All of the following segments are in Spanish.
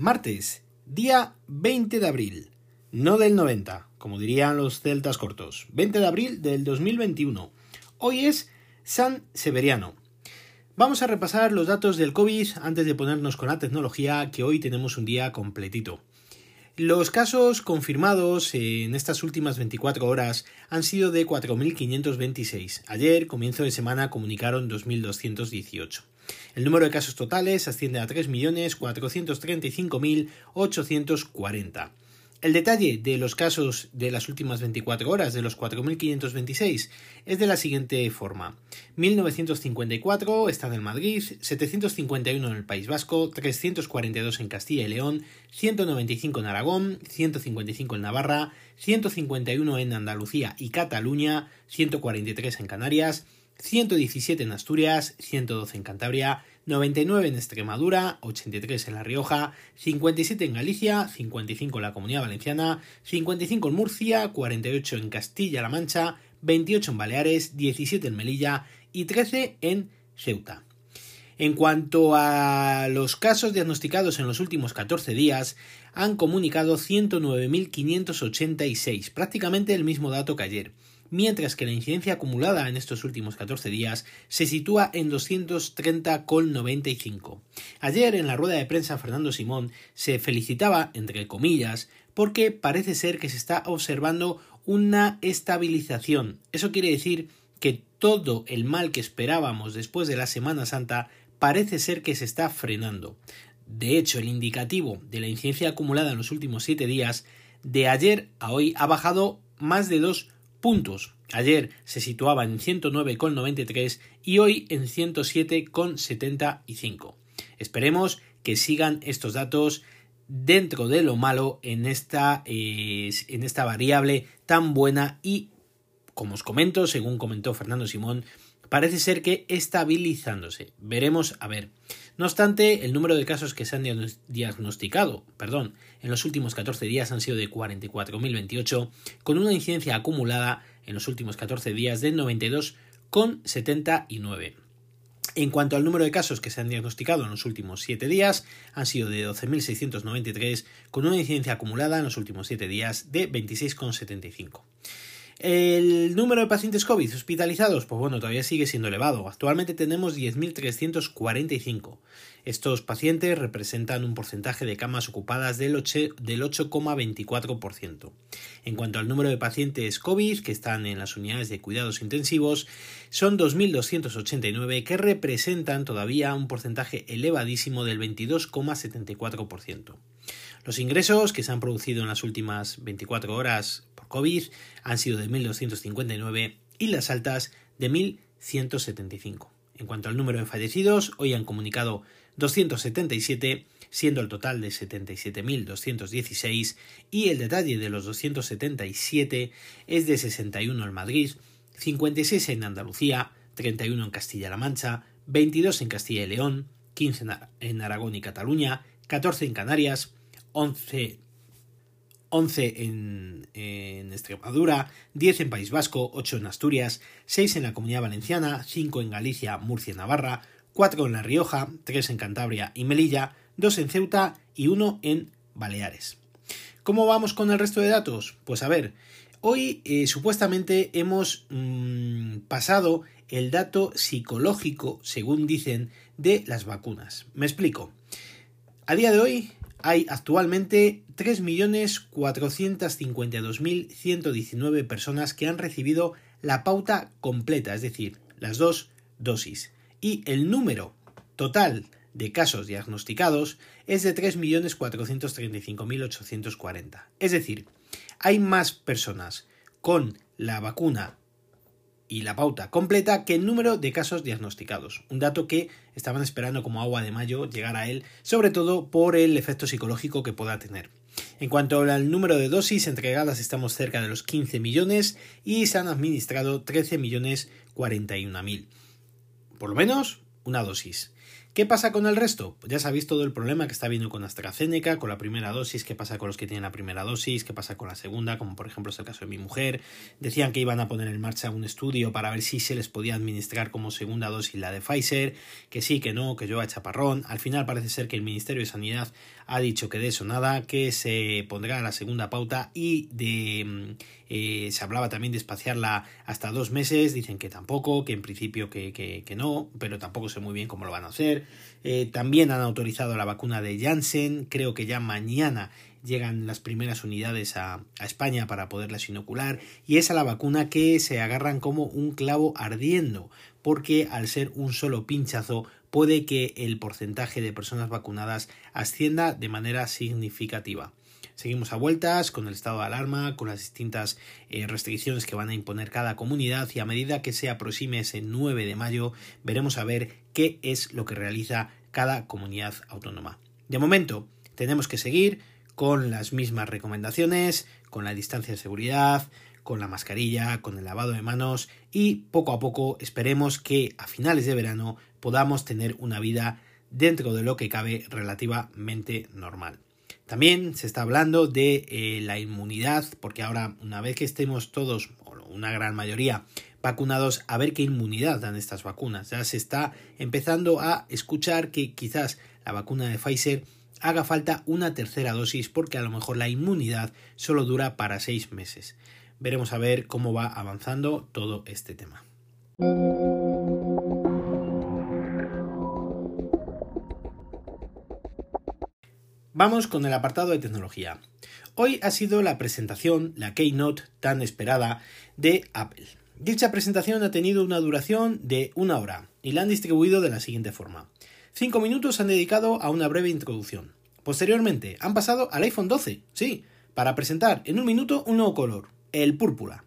Martes, día 20 de abril, no del 90, como dirían los celtas cortos, 20 de abril del 2021. Hoy es San Severiano. Vamos a repasar los datos del COVID antes de ponernos con la tecnología, que hoy tenemos un día completito. Los casos confirmados en estas últimas 24 horas han sido de 4.526. Ayer, comienzo de semana, comunicaron 2.218. El número de casos totales asciende a 3.435.840. El detalle de los casos de las últimas 24 horas, de los 4.526, es de la siguiente forma. 1954 están en Madrid, 751 en el País Vasco, 342 en Castilla y León, 195 en Aragón, 155 en Navarra, 151 en Andalucía y Cataluña, 143 en Canarias, 117 en Asturias, 112 en Cantabria, 99 en Extremadura, 83 en La Rioja, 57 en Galicia, 55 en la Comunidad Valenciana, 55 en Murcia, 48 en Castilla-La Mancha, 28 en Baleares, 17 en Melilla y 13 en Ceuta. En cuanto a los casos diagnosticados en los últimos 14 días, han comunicado 109.586, prácticamente el mismo dato que ayer mientras que la incidencia acumulada en estos últimos 14 días se sitúa en 230,95. Ayer en la rueda de prensa Fernando Simón se felicitaba, entre comillas, porque parece ser que se está observando una estabilización. Eso quiere decir que todo el mal que esperábamos después de la Semana Santa parece ser que se está frenando. De hecho, el indicativo de la incidencia acumulada en los últimos 7 días de ayer a hoy ha bajado más de 2 puntos. Ayer se situaba en 109,93 y hoy en 107,75. Esperemos que sigan estos datos dentro de lo malo en esta, eh, en esta variable tan buena y, como os comento, según comentó Fernando Simón, parece ser que estabilizándose. Veremos a ver. No obstante, el número de casos que se han diagnosticado, perdón, en los últimos 14 días han sido de 44.028, con una incidencia acumulada en los últimos 14 días de 92,79. En cuanto al número de casos que se han diagnosticado en los últimos 7 días, han sido de 12.693, con una incidencia acumulada en los últimos 7 días de 26,75. El número de pacientes COVID hospitalizados, pues bueno, todavía sigue siendo elevado. Actualmente tenemos 10.345. Estos pacientes representan un porcentaje de camas ocupadas del 8,24%. En cuanto al número de pacientes COVID que están en las unidades de cuidados intensivos, son 2.289 que representan todavía un porcentaje elevadísimo del 22,74%. Los ingresos que se han producido en las últimas 24 horas COVID han sido de 1.259 y las altas de 1.175. En cuanto al número de fallecidos, hoy han comunicado 277, siendo el total de 77.216 y el detalle de los 277 es de 61 en Madrid, 56 en Andalucía, 31 en Castilla-La Mancha, 22 en Castilla y León, 15 en Aragón y Cataluña, 14 en Canarias, 11 11 en, Extremadura, 10 en País Vasco, 8 en Asturias, 6 en la Comunidad Valenciana, 5 en Galicia, Murcia y Navarra, 4 en La Rioja, 3 en Cantabria y Melilla, 2 en Ceuta y 1 en Baleares. ¿Cómo vamos con el resto de datos? Pues a ver, hoy eh, supuestamente hemos mm, pasado el dato psicológico, según dicen, de las vacunas. Me explico. A día de hoy hay actualmente 3.452.119 personas que han recibido la pauta completa, es decir, las dos dosis. Y el número total de casos diagnosticados es de 3.435.840. Es decir, hay más personas con la vacuna y la pauta completa que el número de casos diagnosticados. Un dato que estaban esperando como agua de mayo llegar a él, sobre todo por el efecto psicológico que pueda tener. En cuanto al número de dosis entregadas, estamos cerca de los 15 millones y se han administrado 13 millones 41 mil. Por lo menos una dosis. ¿Qué pasa con el resto? Pues ya sabéis todo el problema que está habiendo con AstraZeneca, con la primera dosis, qué pasa con los que tienen la primera dosis, qué pasa con la segunda, como por ejemplo es el caso de mi mujer. Decían que iban a poner en marcha un estudio para ver si se les podía administrar como segunda dosis la de Pfizer, que sí, que no, que yo a chaparrón. Al final parece ser que el Ministerio de Sanidad ha dicho que de eso nada, que se pondrá la segunda pauta y de mm, eh, se hablaba también de espaciarla hasta dos meses, dicen que tampoco, que en principio que, que, no, pero tampoco sé muy bien cómo lo van a hacer. Eh, también han autorizado la vacuna de Janssen, creo que ya mañana llegan las primeras unidades a, a, España para poderlas inocular y es a la vacuna que se agarran como un clavo ardiendo porque al ser un solo pinchazo puede que el porcentaje de personas vacunadas ascienda de manera significativa. Seguimos a vueltas con el estado de alarma, con las distintas eh, restricciones que van a imponer cada comunidad y a medida que se aproxime ese 9 de mayo veremos a ver qué es lo que realiza cada comunidad autónoma. De momento tenemos que seguir con las mismas recomendaciones, con la distancia de seguridad, con la mascarilla, con el lavado de manos y poco a poco esperemos que a finales de verano podamos tener una vida dentro de lo que cabe relativamente normal. También se está hablando de eh, la inmunidad, porque ahora una vez que estemos todos, o una gran mayoría, vacunados, a ver qué inmunidad dan estas vacunas. Ya se está empezando a escuchar que quizás la vacuna de Pfizer haga falta una tercera dosis porque a lo mejor la inmunidad solo dura para seis meses. Veremos a ver cómo va avanzando todo este tema. Vamos con el apartado de tecnología. Hoy ha sido la presentación, la Keynote tan esperada de Apple. Dicha presentación ha tenido una duración de una hora y la han distribuido de la siguiente forma. Cinco minutos han dedicado a una breve introducción. Posteriormente han pasado al iPhone 12, sí, para presentar en un minuto un nuevo color, el púrpura.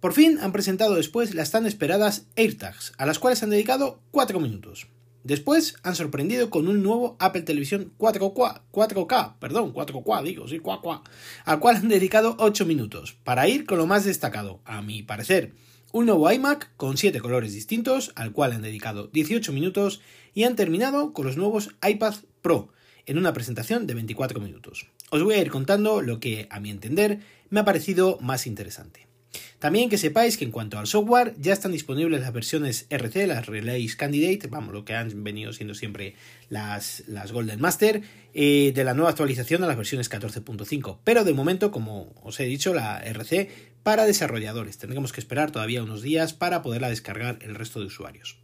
Por fin han presentado después las tan esperadas AirTags, a las cuales han dedicado cuatro minutos. Después han sorprendido con un nuevo Apple Televisión 4K, 4K, perdón, 4K, digo, sí, 4K, al cual han dedicado 8 minutos, para ir con lo más destacado, a mi parecer. Un nuevo iMac con 7 colores distintos, al cual han dedicado 18 minutos, y han terminado con los nuevos iPad Pro, en una presentación de 24 minutos. Os voy a ir contando lo que, a mi entender, me ha parecido más interesante. También que sepáis que en cuanto al software ya están disponibles las versiones RC, las Relays Candidate, vamos, lo que han venido siendo siempre las, las Golden Master, eh, de la nueva actualización a las versiones 14.5. Pero de momento, como os he dicho, la RC para desarrolladores. Tendremos que esperar todavía unos días para poderla descargar el resto de usuarios.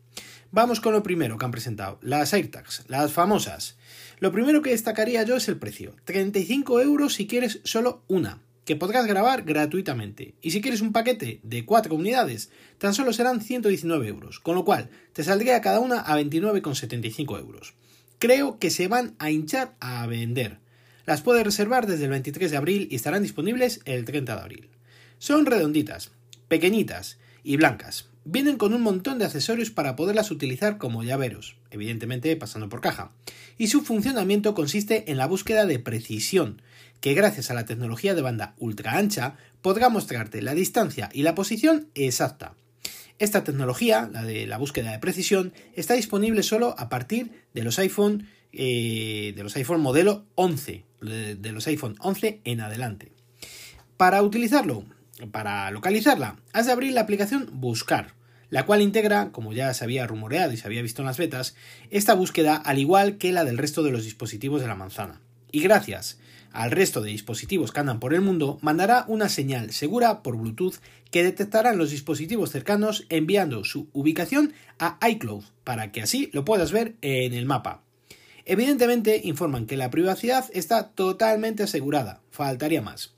Vamos con lo primero que han presentado, las AirTags, las famosas. Lo primero que destacaría yo es el precio. 35 euros si quieres solo una que podrás grabar gratuitamente. Y si quieres un paquete de 4 unidades, tan solo serán 119 euros, con lo cual te saldría cada una a 29,75 euros. Creo que se van a hinchar a vender. Las puedes reservar desde el 23 de abril y estarán disponibles el 30 de abril. Son redonditas, pequeñitas y blancas. Vienen con un montón de accesorios para poderlas utilizar como llaveros, evidentemente pasando por caja. Y su funcionamiento consiste en la búsqueda de precisión, que gracias a la tecnología de banda ultra ancha podrá mostrarte la distancia y la posición exacta. Esta tecnología, la de la búsqueda de precisión, está disponible solo a partir de los iPhone, eh, de los iPhone modelo 11, de los iPhone 11 en adelante. Para utilizarlo, para localizarla, has de abrir la aplicación Buscar, la cual integra, como ya se había rumoreado y se había visto en las betas, esta búsqueda al igual que la del resto de los dispositivos de la manzana. Y gracias al resto de dispositivos que andan por el mundo, mandará una señal segura por Bluetooth que detectará los dispositivos cercanos enviando su ubicación a iCloud para que así lo puedas ver en el mapa. Evidentemente informan que la privacidad está totalmente asegurada, faltaría más.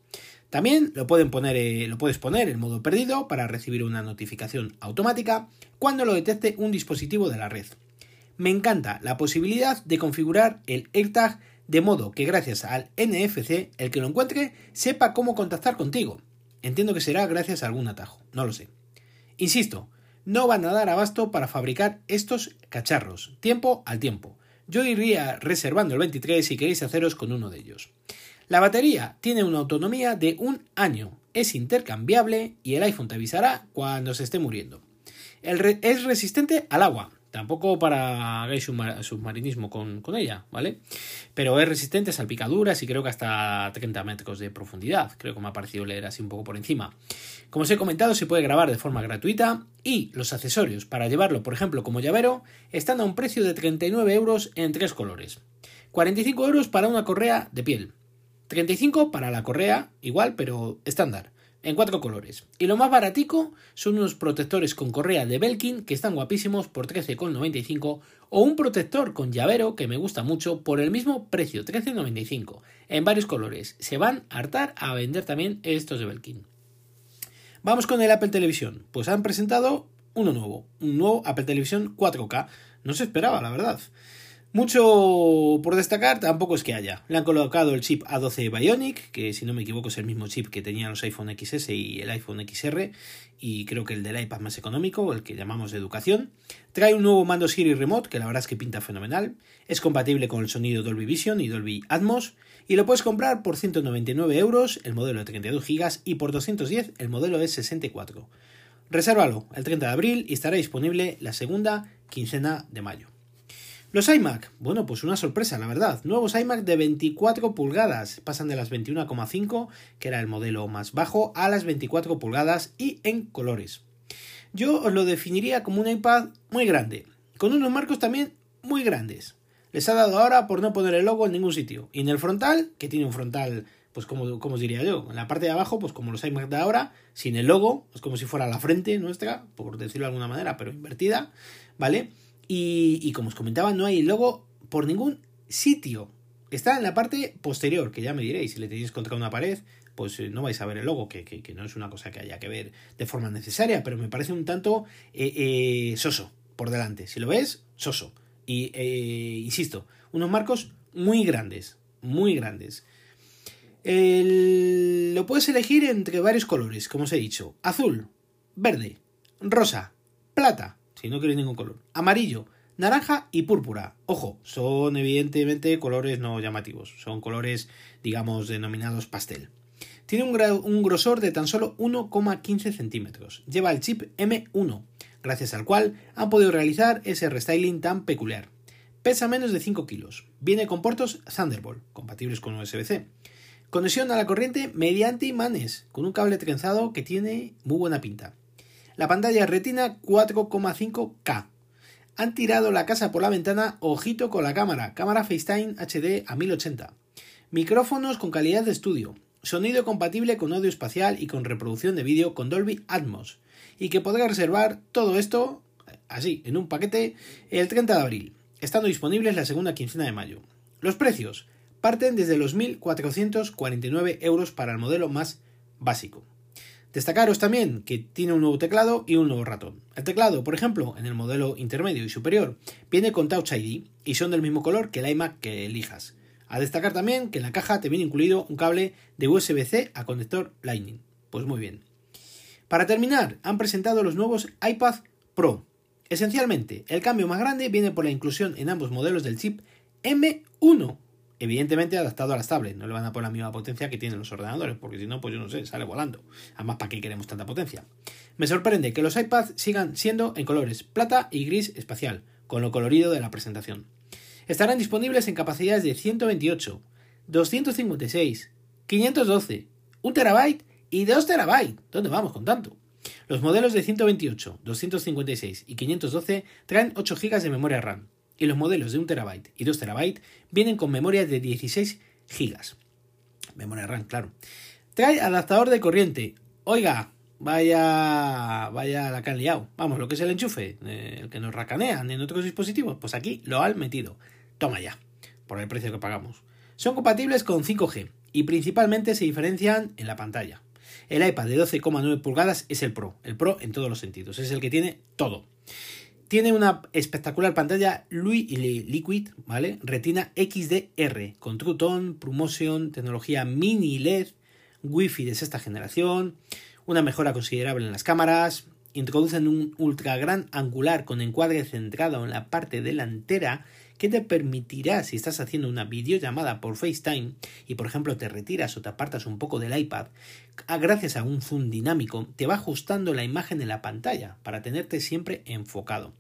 También lo, eh, puedes poner en modo perdido para recibir una notificación automática cuando lo detecte un dispositivo de la red. Me encanta la posibilidad de configurar el AirTag de modo que gracias al NFC el que lo encuentre sepa cómo contactar contigo. Entiendo que será gracias a algún atajo, no lo sé. Insisto, no van a dar abasto para fabricar estos cacharros, tiempo al tiempo. Yo iría reservando el 23 si queréis haceros con uno de ellos. La batería tiene una autonomía de un año, es intercambiable y el iPhone te avisará cuando se esté muriendo. es resistente al agua, Tampoco para submarinismo con, con, ella, ¿vale? Pero es resistente a salpicaduras y creo que hasta 30 metros de profundidad. Creo que me ha parecido leer así un poco por encima. Como os he comentado, se puede grabar de forma gratuita y los accesorios para llevarlo, por ejemplo, como llavero, están a un precio de 39 euros en tres colores. 45 euros para una correa de piel. 35 para la correa, igual, pero estándar en cuatro colores. Y lo más baratico son unos protectores con correa de Belkin que están guapísimos por 13,95 o un protector con llavero que me gusta mucho por el mismo precio, 13,95 en varios colores. Se van a hartar a vender también estos de Belkin. Vamos con el Apple Televisión. Pues han presentado uno nuevo, un nuevo Apple Televisión 4K. No se esperaba, la verdad. Mucho por destacar tampoco es que haya. Le han colocado el chip A12 Bionic, que si no me equivoco es el mismo chip que tenían los iPhone XS y el iPhone XR, y creo que el del iPad más económico, el que llamamos de educación. Trae un nuevo mando Siri Remote, que la verdad es que pinta fenomenal. Es compatible con el sonido Dolby Vision y Dolby Atmos, y lo puedes comprar por 199 euros el modelo de 32 GB y por 210 el modelo de 64. Resérvalo el 30 de abril y estará disponible la segunda quincena de mayo. Los iMac, bueno, pues una sorpresa, la verdad. Nuevos iMac de 24 pulgadas, pasan de las 21,5, que era el modelo más bajo, a las 24 pulgadas y en colores. Yo os lo definiría como un iPad muy grande, con unos marcos también muy grandes. Les ha dado ahora por no poner el logo en ningún sitio. Y en el frontal, que tiene un frontal, pues como, como os diría yo, en la parte de abajo, pues como los iMac de ahora, sin el logo, es como si fuera la frente nuestra, por decirlo de alguna manera, pero invertida, ¿vale? Y, como os comentaba, no hay logo por ningún sitio. Está en la parte posterior, que ya me diréis, si le tenéis contra una pared, pues eh, no vais a ver el logo, que, no es una cosa que haya que ver de forma necesaria, pero me parece un tanto eh, eh, soso por delante. Si lo ves, soso. Y, insisto, unos marcos muy grandes, muy grandes. lo puedes elegir entre varios colores, como os he dicho. Azul, verde, rosa, plata si no queréis ningún color. Amarillo, naranja y púrpura. Ojo, son evidentemente colores no llamativos, son colores, digamos, denominados pastel. Tiene un, grosor de tan solo 1,15 centímetros. Lleva el chip M1, gracias al cual han podido realizar ese restyling tan peculiar. Pesa menos de 5 kilos. Viene con puertos Thunderbolt, compatibles con USB-C. Conexión a la corriente mediante imanes, con un cable trenzado que tiene muy buena pinta. La pantalla Retina 4,5K. Han tirado la casa por la ventana, ojito con la cámara, cámara FaceTime HD a 1080. Micrófonos con calidad de estudio, sonido compatible con audio espacial y con reproducción de vídeo con Dolby Atmos, y que podrá reservar todo esto así, en un paquete, el 30 de abril, estando disponibles la segunda quincena de mayo. Los precios parten desde los 1.449 euros para el modelo más básico. Destacaros también que tiene un nuevo teclado y un nuevo ratón. El teclado, por ejemplo, en el modelo intermedio y superior, viene con Touch ID y son del mismo color que el iMac que elijas. A destacar también que en la caja te viene incluido un cable de USB-C a conector Lightning. Pues muy bien. Para terminar, han presentado los nuevos iPad Pro. Esencialmente, el cambio más grande viene por la inclusión en ambos modelos del chip M1 evidentemente adaptado a las tablets. No le van a poner la misma potencia que tienen los ordenadores, porque si no, pues yo no sé, sale volando. Además, ¿para qué queremos tanta potencia? Me sorprende que los iPads sigan siendo en colores plata y gris espacial, con lo colorido de la presentación. Estarán disponibles en capacidades de 128, 256, 512, 1 terabyte y 2 terabytes. ¿Dónde vamos con tanto? Los modelos de 128, 256 y 512 traen 8 GB de memoria RAM, y los modelos de 1 terabyte y 2 terabyte vienen con memoria de 16 gigas. Memoria RAM, claro. Trae adaptador de corriente. Oiga, vaya, vaya la que han liado. Vamos, lo que es el enchufe, eh, el que nos racanean en otros dispositivos, pues aquí lo han metido. Toma ya, por el precio que pagamos. Son compatibles con 5G y principalmente se diferencian en la pantalla. El iPad de 12,9 pulgadas es el Pro, el Pro en todos los sentidos, es el que tiene todo. Tiene una espectacular pantalla Liquid, ¿vale? Retina XDR con True Promotion, tecnología mini LED, Wi-Fi de sexta generación, una mejora considerable en las cámaras, introducen un ultra gran angular con encuadre centrado en la parte delantera que te permitirá, si estás haciendo una videollamada por FaceTime y por ejemplo te retiras o te apartas un poco del iPad, gracias a un zoom dinámico, te va ajustando la imagen en la pantalla para tenerte siempre enfocado.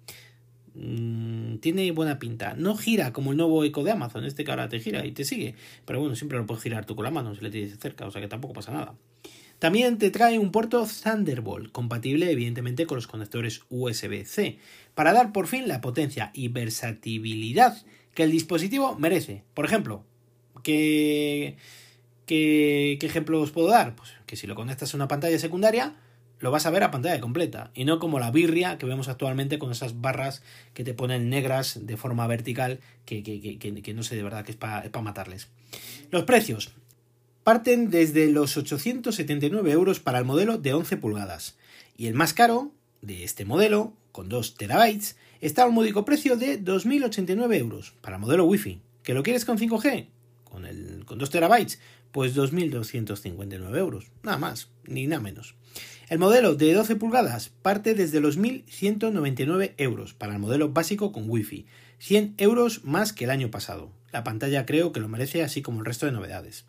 Mm, tiene buena pinta. No gira como el nuevo eco de Amazon, este que ahora te gira y te sigue. Pero bueno, siempre lo puedes girar tú con la mano si le tienes cerca, o sea que tampoco pasa nada. También te trae un puerto Thunderbolt, compatible evidentemente con los conectores USB-C, para dar por fin la potencia y versatilidad que el dispositivo merece. Por ejemplo, ¿qué, qué, qué ejemplo os puedo dar? Pues que si lo conectas a una pantalla secundaria, lo vas a ver a pantalla completa y no como la birria que vemos actualmente con esas barras que te ponen negras de forma vertical que, que, no sé de verdad que es para matarles. Los precios parten desde los 879 euros para el modelo de 11 pulgadas y el más caro de este modelo con 2 terabytes está a un módico precio de 2.089 euros para el modelo Wi-Fi. ¿Que lo quieres con 5G? Con, el, con 2 terabytes, pues 2.259 euros. Nada más, ni nada menos. El modelo de 12 pulgadas parte desde los 1.199 euros para el modelo básico con Wi-Fi, 100 euros más que el año pasado. La pantalla creo que lo merece así como el resto de novedades.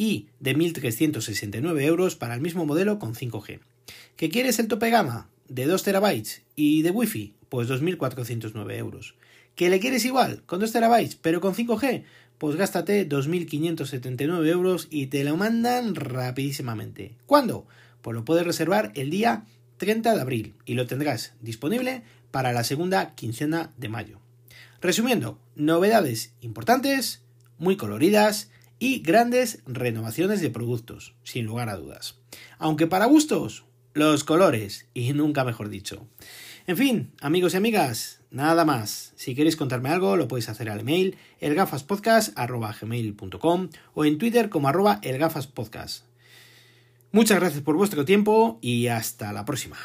Y de 1.369 euros para el mismo modelo con 5G. ¿Qué quieres el tope gama? De 2 terabytes y de Wi-Fi? Pues 2.409 euros. ¿Que le quieres igual? Con 2 terabytes pero con 5G? Pues gástate 2.579 euros y te lo mandan rapidísimamente. ¿Cuándo? pues lo puedes reservar el día 30 de abril y lo tendrás disponible para la segunda quincena de mayo. Resumiendo, novedades importantes, muy coloridas y grandes renovaciones de productos, sin lugar a dudas. Aunque para gustos, los colores, y nunca mejor dicho. En fin, amigos y amigas, nada más. Si queréis contarme algo, lo podéis hacer al email elgafaspodcast.com o en Twitter como arroba elgafaspodcast. Muchas gracias por vuestro tiempo y hasta la próxima.